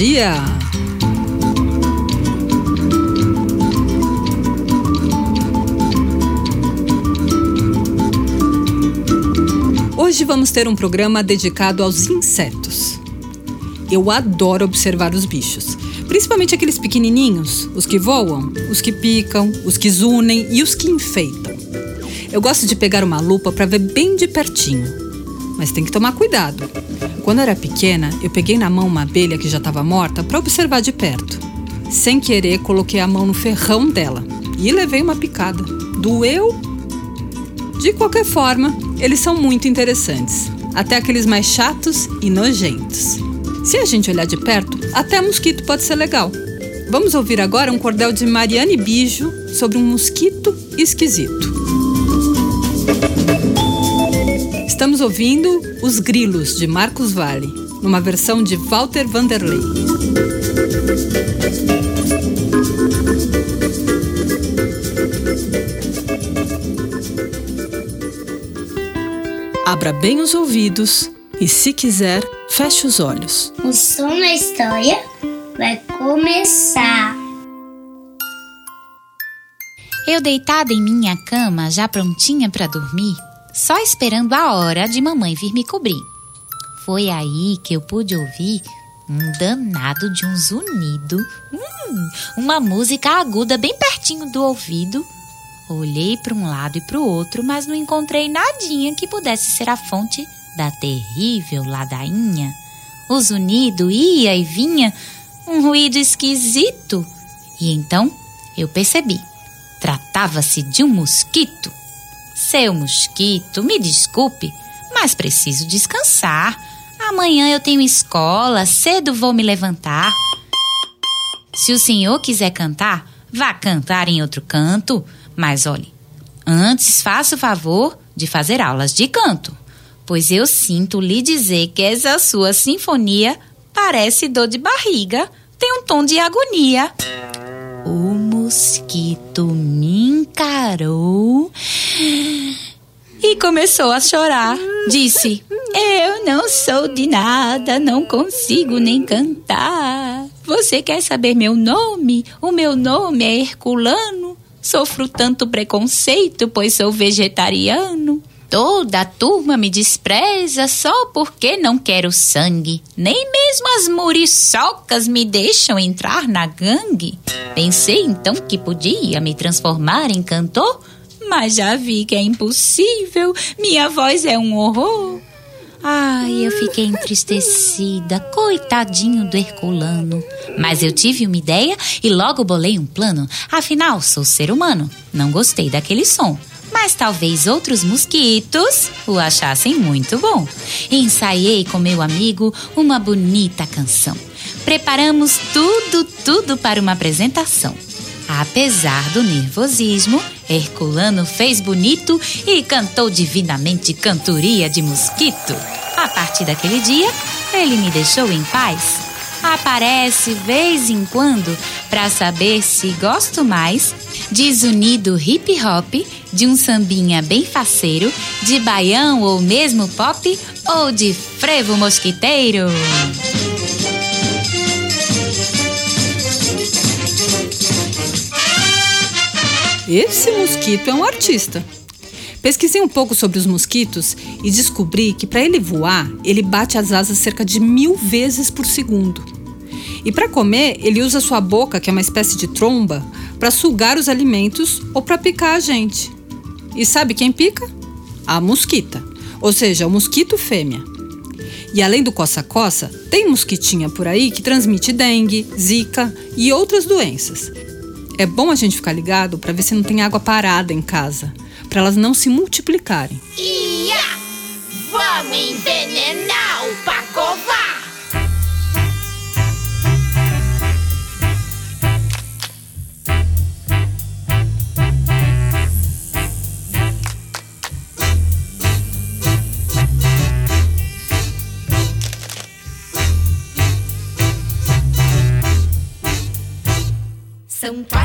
Dia! Hoje vamos ter um programa dedicado aos insetos. Eu adoro observar os bichos, principalmente aqueles pequenininhos, os que voam, os que picam, os que zunem e os que enfeitam. Eu gosto de pegar uma lupa para ver bem de pertinho, mas tem que tomar cuidado. Quando eu era pequena, eu peguei na mão uma abelha que já estava morta para observar de perto. Sem querer, coloquei a mão no ferrão dela e levei uma picada. Doeu de qualquer forma, eles são muito interessantes, até aqueles mais chatos e nojentos. Se a gente olhar de perto, até mosquito pode ser legal. Vamos ouvir agora um cordel de Mariane Bijo sobre um mosquito esquisito. Estamos ouvindo Os Grilos, de Marcos Vale, numa versão de Walter Vanderlei. Abra bem os ouvidos e, se quiser, feche os olhos. O som da história vai começar. Eu deitada em minha cama, já prontinha para dormir, só esperando a hora de mamãe vir me cobrir. Foi aí que eu pude ouvir um danado de um zunido, hum, uma música aguda bem pertinho do ouvido Olhei para um lado e para o outro, mas não encontrei nadinha que pudesse ser a fonte da terrível ladainha. O zunido ia e vinha, um ruído esquisito. E então eu percebi. Tratava-se de um mosquito. Seu mosquito, me desculpe, mas preciso descansar. Amanhã eu tenho escola, cedo vou me levantar. Se o senhor quiser cantar, vá cantar em outro canto. Mas olhe, antes faça o favor de fazer aulas de canto, pois eu sinto lhe dizer que essa sua sinfonia parece dor de barriga, tem um tom de agonia. O mosquito me encarou e começou a chorar. Disse: Eu não sou de nada, não consigo nem cantar. Você quer saber meu nome? O meu nome é Herculano. Sofro tanto preconceito, pois sou vegetariano. Toda a turma me despreza só porque não quero sangue. Nem mesmo as muriçocas me deixam entrar na gangue. Pensei então que podia me transformar em cantor, mas já vi que é impossível. Minha voz é um horror. Ai, eu fiquei entristecida, coitadinho do Herculano. Mas eu tive uma ideia e logo bolei um plano. Afinal, sou ser humano. Não gostei daquele som. Mas talvez outros mosquitos o achassem muito bom. Ensaiei com meu amigo uma bonita canção. Preparamos tudo, tudo para uma apresentação. Apesar do nervosismo, Herculano fez bonito e cantou divinamente cantoria de mosquito. A partir daquele dia, ele me deixou em paz. Aparece vez em quando para saber se gosto mais de zunido hip hop, de um sambinha bem faceiro, de baião ou mesmo pop ou de frevo mosquiteiro. Esse mosquito é um artista. Pesquisei um pouco sobre os mosquitos e descobri que para ele voar, ele bate as asas cerca de mil vezes por segundo. E para comer, ele usa sua boca, que é uma espécie de tromba, para sugar os alimentos ou para picar a gente. E sabe quem pica? A mosquita, ou seja, o mosquito fêmea. E além do coça-coça, tem mosquitinha por aí que transmite dengue, zika e outras doenças. É bom a gente ficar ligado para ver se não tem água parada em casa, para elas não se multiplicarem. Ia! Vamos envenenar o Pacová! São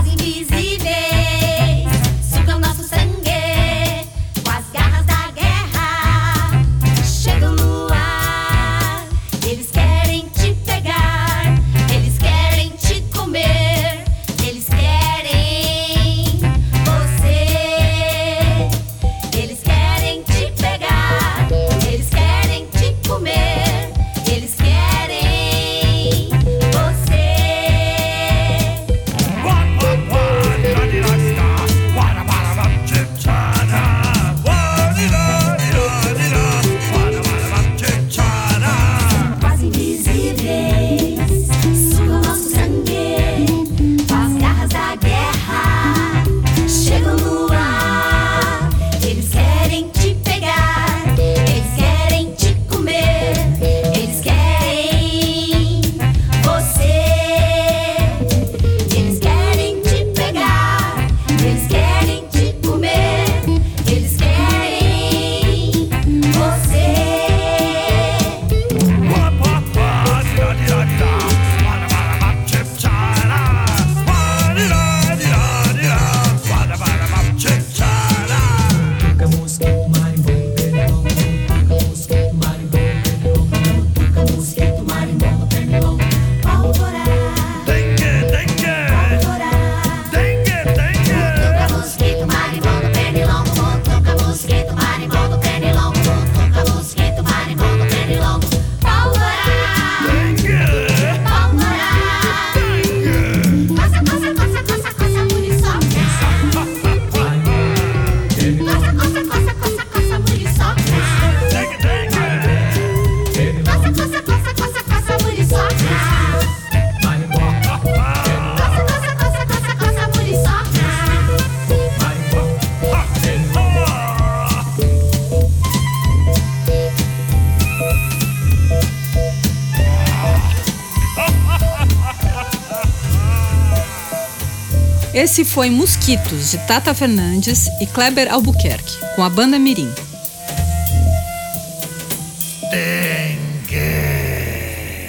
Esse foi Mosquitos, de Tata Fernandes e Kleber Albuquerque, com a banda Mirim.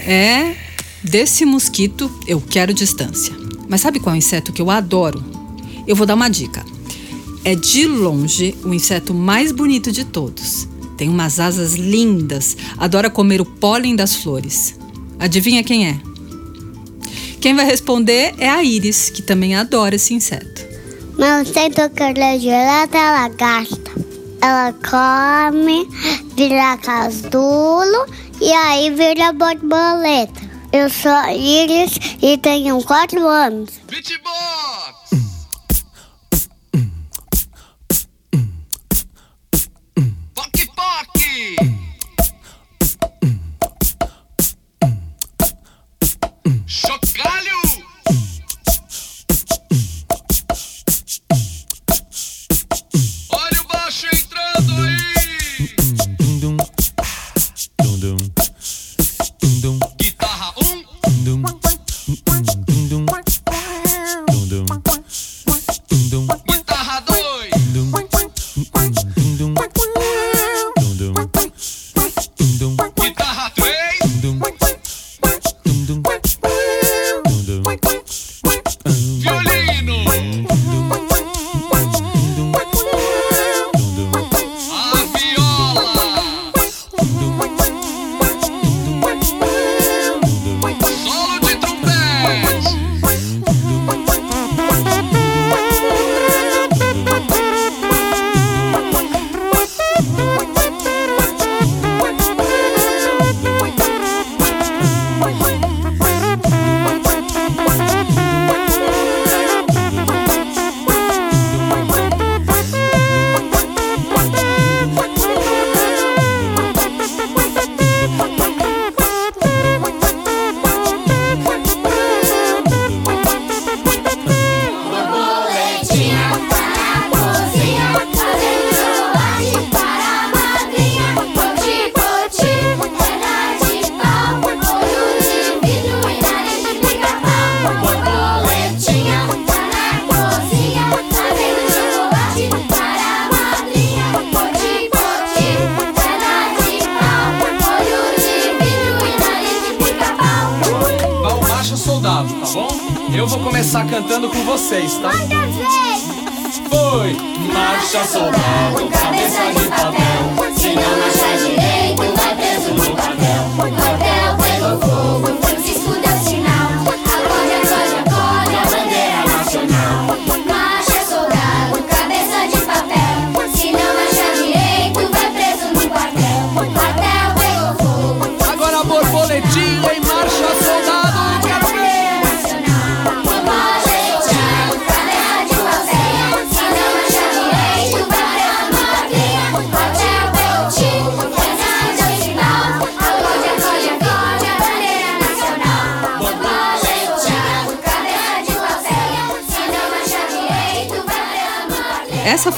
É, desse mosquito eu quero distância. Mas sabe qual é o inseto que eu adoro? Eu vou dar uma dica. É de longe o inseto mais bonito de todos. Tem umas asas lindas, adora comer o pólen das flores. Adivinha quem é? Quem vai responder é a Iris, que também adora esse inseto. Não sei tocar gelada, ela gasta. Ela come, vira casulo e aí vira borboleta. Eu sou a Iris e tenho quatro anos. Beatbox!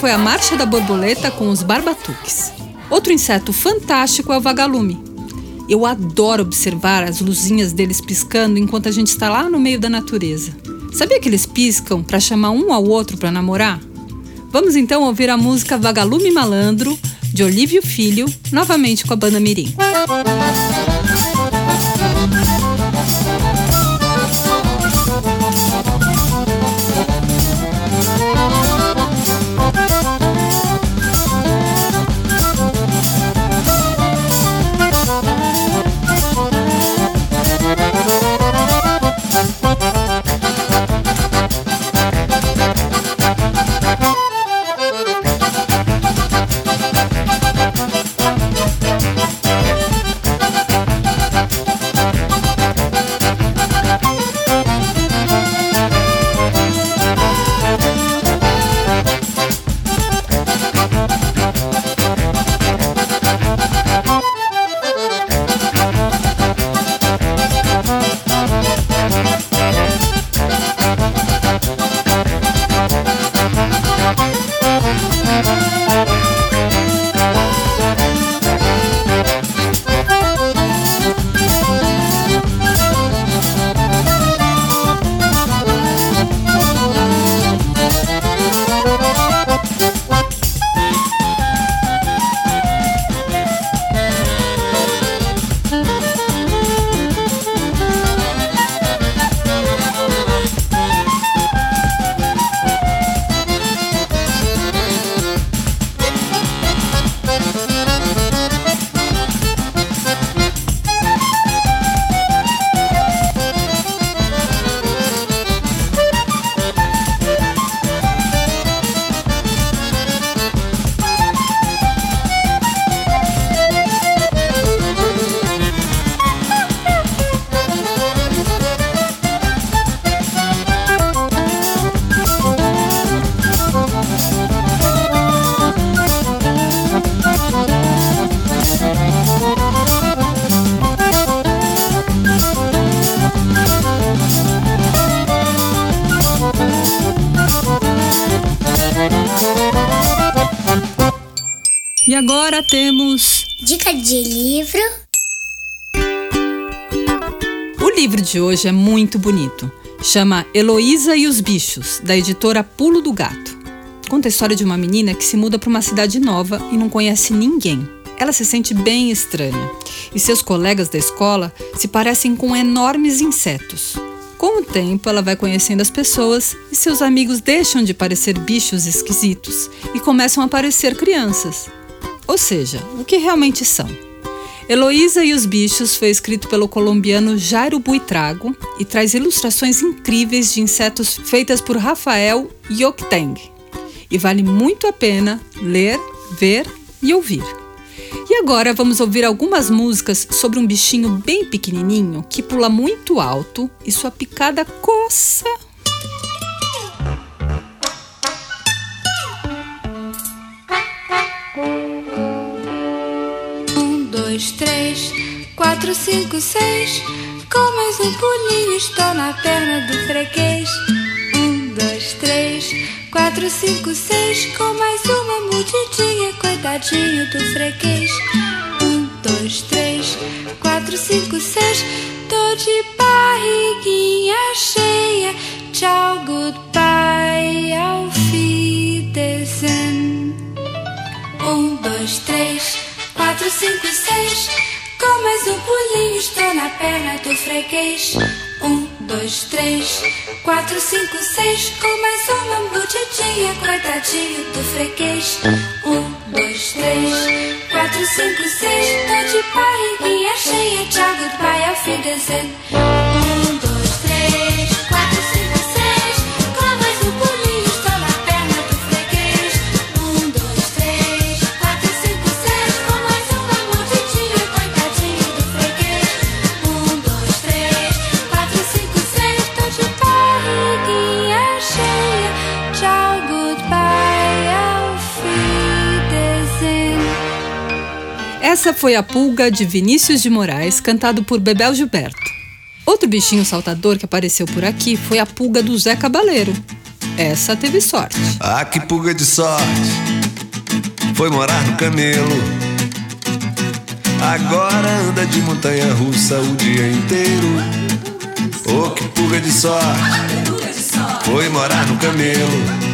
Foi a Marcha da Borboleta com os barbatuques. Outro inseto fantástico é o vagalume. Eu adoro observar as luzinhas deles piscando enquanto a gente está lá no meio da natureza. Sabia que eles piscam para chamar um ao outro para namorar? Vamos então ouvir a música Vagalume Malandro, de Olívio Filho, novamente com a banda Mirim. temos de hoje é muito bonito. Chama Heloísa e os Bichos, da editora Pulo do Gato. Conta a história de uma menina que se muda para uma cidade nova e não conhece ninguém. Ela se sente bem estranha e seus colegas da escola se parecem com enormes insetos. Com o tempo, ela vai conhecendo as pessoas e seus amigos deixam de parecer bichos esquisitos e começam a parecer crianças. Ou seja, o que realmente são. Heloísa e os Bichos foi escrito pelo colombiano Jairo Buitrago e traz ilustrações incríveis de insetos feitas por Rafael Yokteng. E vale muito a pena ler, ver e ouvir. E agora vamos ouvir algumas músicas sobre um bichinho bem pequenininho que pula muito alto e sua picada coça. Dois, três, quatro, cinco, seis. Com mais um pulinho estou na perna do freguês. Um, dois, três, quatro, cinco, seis. Com mais uma mordidinha, coitadinho do freguês. Um, dois, três, quatro, cinco, seis. Tô de barriguinha cheia. Tchau, goodbye, auf Wiedersehen. Um, dois, três, quatro, cinco, seis. Com mais um pulinho estou na perna do freguês. Um, dois, três, quatro, cinco, seis. Com mais uma mordidinha, coitadinho do freguês. Um, dois, três, quatro, cinco, seis. Tô de barriguinha cheia. Tchau, goodbye, auf Wiedersehen. Essa foi a Pulga de Vinícius de Moraes, cantado por Bebel Gilberto. Outro bichinho saltador que apareceu por aqui foi a pulga do Zé Cabaleiro. Essa teve sorte. Ah, que pulga de sorte Foi morar no camelo Agora anda de montanha russa o dia inteiro Oh, que pulga de sorte Foi morar no camelo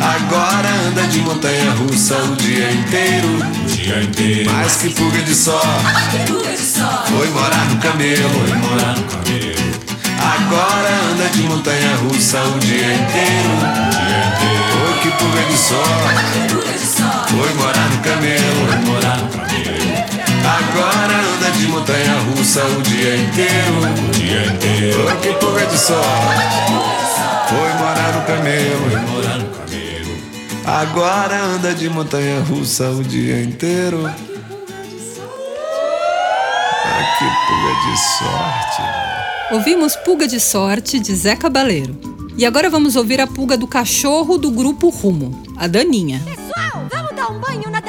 Agora anda de montanha russa o dia inteiro Mas que pulga de sorte Foi morar no camelo Agora anda de montanha russa o dia inteiro. Oh, que pulga de sorte. Foi morar no camelo. Agora anda de montanha russa o dia inteiro. Oh, que pulga de sorte. Foi morar no camelo. Agora anda de montanha russa o dia inteiro. Ah, que pulga de sorte. né? Ouvimos Pulga de Sorte de Zé Cabaleiro. E agora vamos ouvir a pulga do cachorro do grupo Rumo, a Daninha. Pessoal, vamos dar um banho na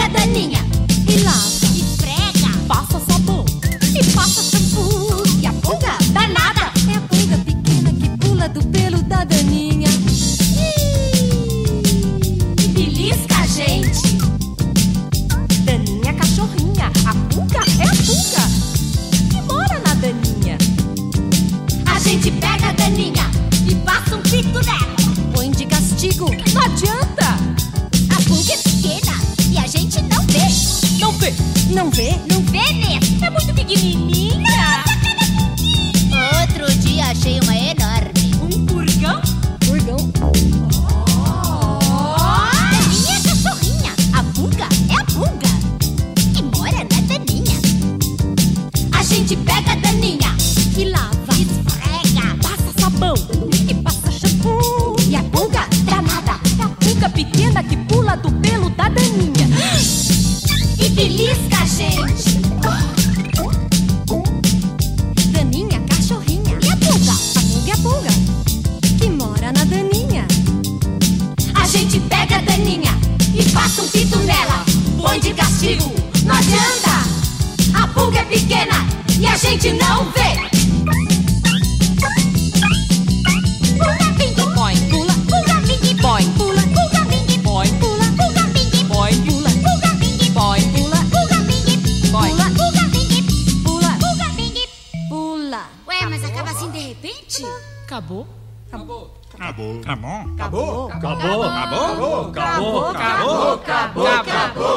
gente pega a Daninha e lava, esfrega, passa sabão e passa shampoo. Não vê, não vê mesmo. É muito pequenininha. Outro dia achei uma enorme. Um purgão? Purgão. Daninha é cachorrinha, a pulga é a pulga que mora na daninha. A gente pega a daninha e lava, esfrega, passa sabão e passa shampoo. E a pulga danada é a pulga pequena que pula do pelo da daninha belisca gente. Daninha, cachorrinha e a pulga, a pulga a pulga que mora na daninha. A gente pega a daninha e passa um pito nela. põe de castigo. Não adianta, a pulga é pequena e a gente não vê.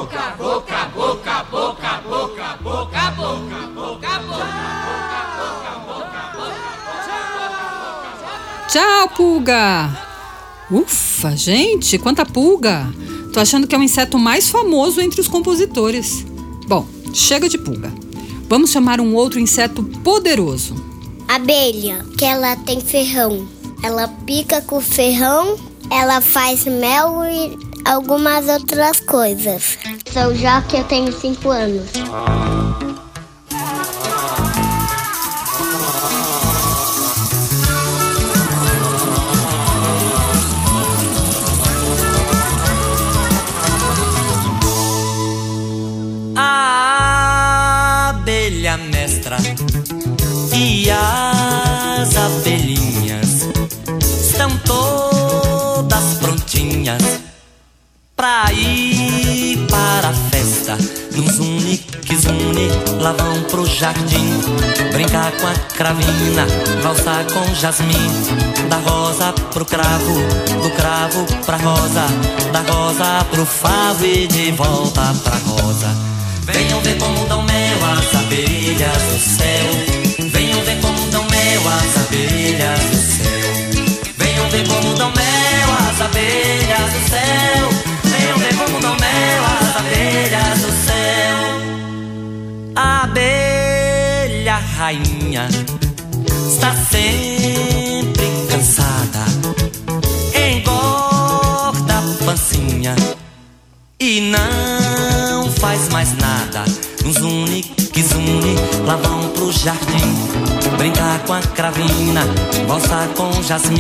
Acabou. Acabou. Acabou. Acabou. Acabou. Acabou. Acabou. Acabou. Tchau, pulga! Ufa, gente, quanta pulga! Tô achando que é o inseto mais famoso entre os compositores. Bom, chega de pulga. Vamos chamar um outro inseto poderoso. Abelha, que ela tem ferrão. Ela pica com o ferrão, ela faz mel e algumas outras coisas. Sou Joque, eu tenho 5 anos. A abelha mestra e as abelhinhas estão todas prontinhas pra ir festa. Num zune que zune, lá vão pro jardim brincar com a cravina, valsar com jasmim. Da rosa pro cravo, do cravo pra rosa, da rosa pro favo e de volta pra rosa. Venham ver como dão mel as abelhas do céu. Venham ver como dão mel as abelhas do céu. Venham ver como dão mel as abelhas do céu. Abelhas do céu. A abelha rainha está sempre cansada. Engorda a pancinha e não faz mais nada. Um zune que zune, lá vão pro jardim brincar com a cravina, valsar com jasmim.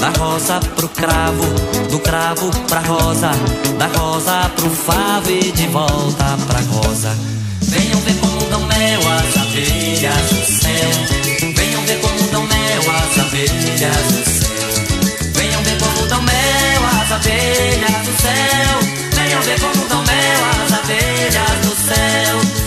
Da rosa pro cravo, do cravo pra rosa, da rosa pro favo e de volta pra rosa. Venham ver como dão mel as abelhas do céu. Venham ver como dão mel as abelhas do céu. Venham ver como dão mel as abelhas do céu. Venham ver como dão mel as abelhas do céu.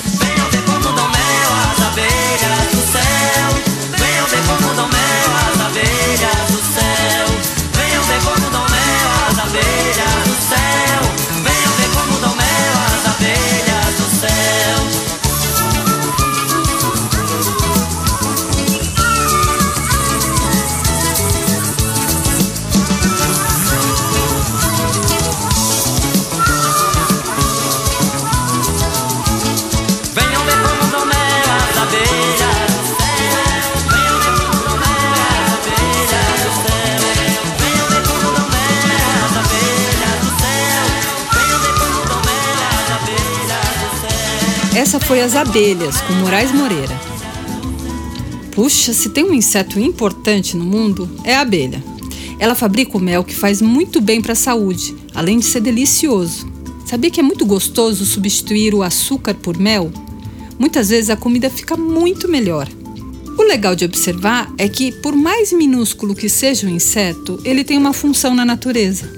Foi As Abelhas, com Moraes Moreira. Puxa, se tem um inseto importante no mundo, é a abelha. Ela fabrica o mel que faz muito bem para a saúde, além de ser delicioso. Sabia que é muito gostoso substituir o açúcar por mel? Muitas vezes a comida fica muito melhor. O legal de observar é que, por mais minúsculo que seja o inseto, ele tem uma função na natureza.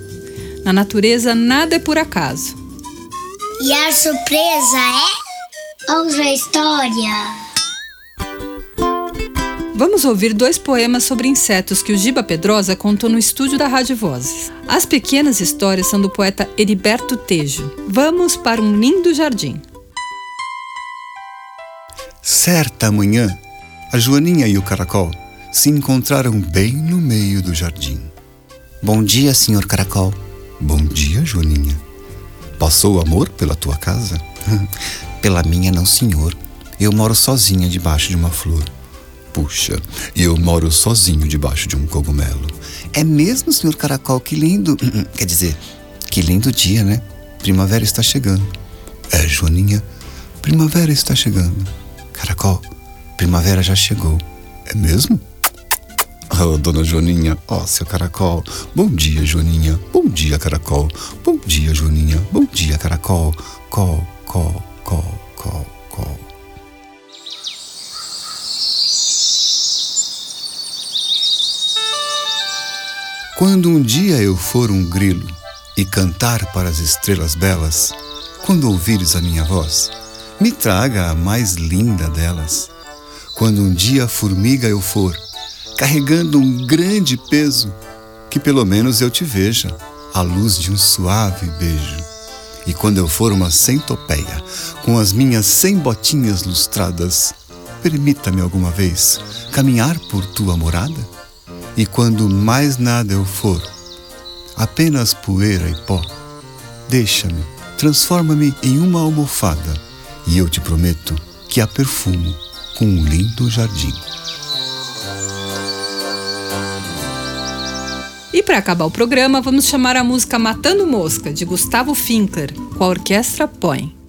Na natureza, nada é por acaso. E a surpresa é? Outra história. Vamos ouvir dois poemas sobre insetos que o Giba Pedrosa contou no estúdio da Rádio Vozes. As pequenas histórias são do poeta Heriberto Tejo. Vamos para um lindo jardim. Certa manhã, a Joaninha e o Caracol se encontraram bem no meio do jardim. Bom dia, senhor Caracol. Bom dia, Joaninha. Passou amor pela tua casa? Pela minha, não, senhor. Eu moro sozinha debaixo de uma flor. Puxa, e eu moro sozinho debaixo de um cogumelo. É mesmo, senhor Caracol? Que lindo. Quer dizer, que lindo dia, né? Primavera está chegando. É, Joaninha, primavera está chegando. Caracol, primavera já chegou. É mesmo? Oh, dona Joaninha, ó, seu caracol. Bom dia, Joaninha. Bom dia, caracol. Bom dia, Joaninha. Bom dia, caracol. call, call, call, call, call. Quando um dia eu for um grilo e cantar para as estrelas belas, quando ouvires a minha voz, me traga a mais linda delas. Quando um dia formiga eu for, carregando um grande peso, que pelo menos eu te veja à luz de um suave beijo. E quando eu for uma centopeia, com as minhas cem botinhas lustradas, permita-me alguma vez caminhar por tua morada? E quando mais nada eu for, apenas poeira e pó, deixa-me, transforma-me em uma almofada, e eu te prometo que a perfumo com um lindo jardim. E para acabar o programa, vamos chamar a música Matando Mosca, de Gustavo Finkler, com a orquestra Põe.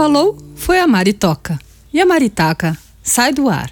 Falou foi a Maritoca. E a Maritaca sai do ar.